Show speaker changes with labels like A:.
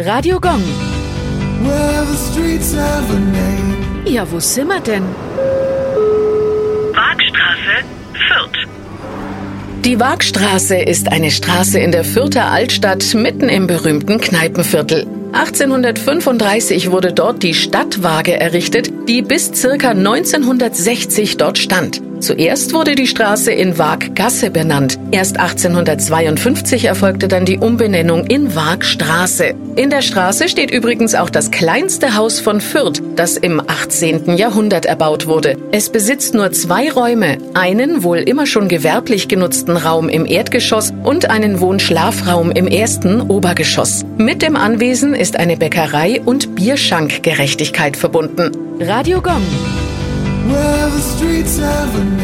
A: Radio Gong. Ja, wo sind wir denn?
B: Waagstraße, Fürth.
A: Die Waagstraße ist eine Straße in der Fürther Altstadt mitten im berühmten Kneipenviertel. 1835 wurde dort die Stadtwaage errichtet, die bis circa 1960 dort stand. Zuerst wurde die Straße in Waaggasse benannt. Erst 1852 erfolgte dann die Umbenennung in Waagstraße. In der Straße steht übrigens auch das kleinste Haus von Fürth, das im 18. Jahrhundert erbaut wurde. Es besitzt nur zwei Räume, einen wohl immer schon gewerblich genutzten Raum im Erdgeschoss und einen Wohnschlafraum im ersten Obergeschoss. Mit dem Anwesen ist eine Bäckerei und Bierschankgerechtigkeit verbunden. Radio Gong.
C: Well, the streets have a.